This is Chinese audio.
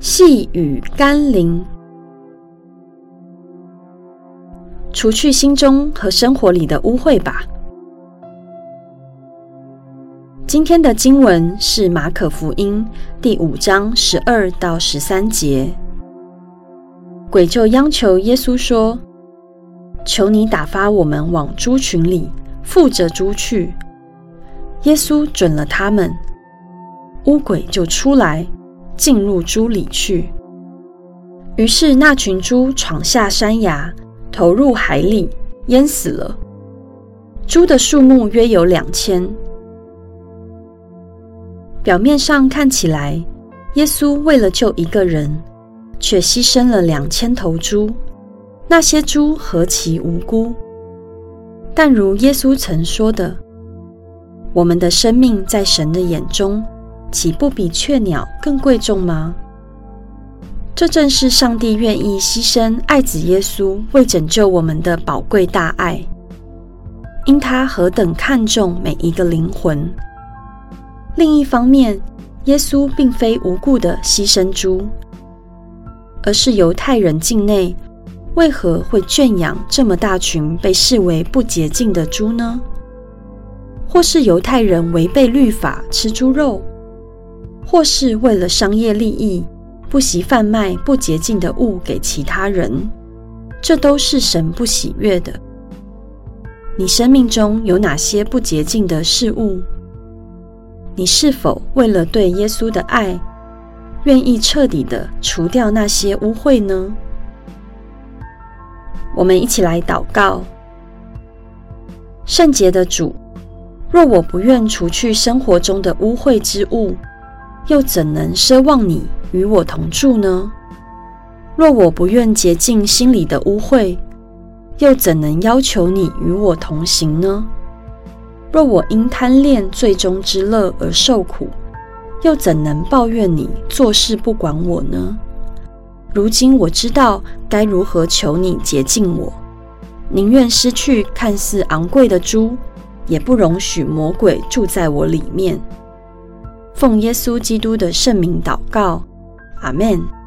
细雨甘霖，除去心中和生活里的污秽吧。今天的经文是马可福音第五章十二到十三节。鬼就央求耶稣说：“求你打发我们往猪群里，附着猪去。”耶稣准了他们，污鬼就出来，进入猪里去。于是那群猪闯下山崖，投入海里，淹死了。猪的数目约有两千。表面上看起来，耶稣为了救一个人。却牺牲了两千头猪，那些猪何其无辜！但如耶稣曾说的：“我们的生命在神的眼中，岂不比雀鸟更贵重吗？”这正是上帝愿意牺牲爱子耶稣为拯救我们的宝贵大爱，因他何等看重每一个灵魂。另一方面，耶稣并非无故的牺牲猪。而是犹太人境内为何会圈养这么大群被视为不洁净的猪呢？或是犹太人违背律法吃猪肉，或是为了商业利益不惜贩卖不洁净的物给其他人，这都是神不喜悦的。你生命中有哪些不洁净的事物？你是否为了对耶稣的爱，愿意彻底的除掉那些污秽呢？我们一起来祷告：圣洁的主，若我不愿除去生活中的污秽之物，又怎能奢望你与我同住呢？若我不愿洁净心里的污秽，又怎能要求你与我同行呢？若我因贪恋最终之乐而受苦，又怎能抱怨你做事不管我呢？如今我知道该如何求你洁净我，宁愿失去看似昂贵的猪，也不容许魔鬼住在我里面。奉耶稣基督的圣名祷告，阿门。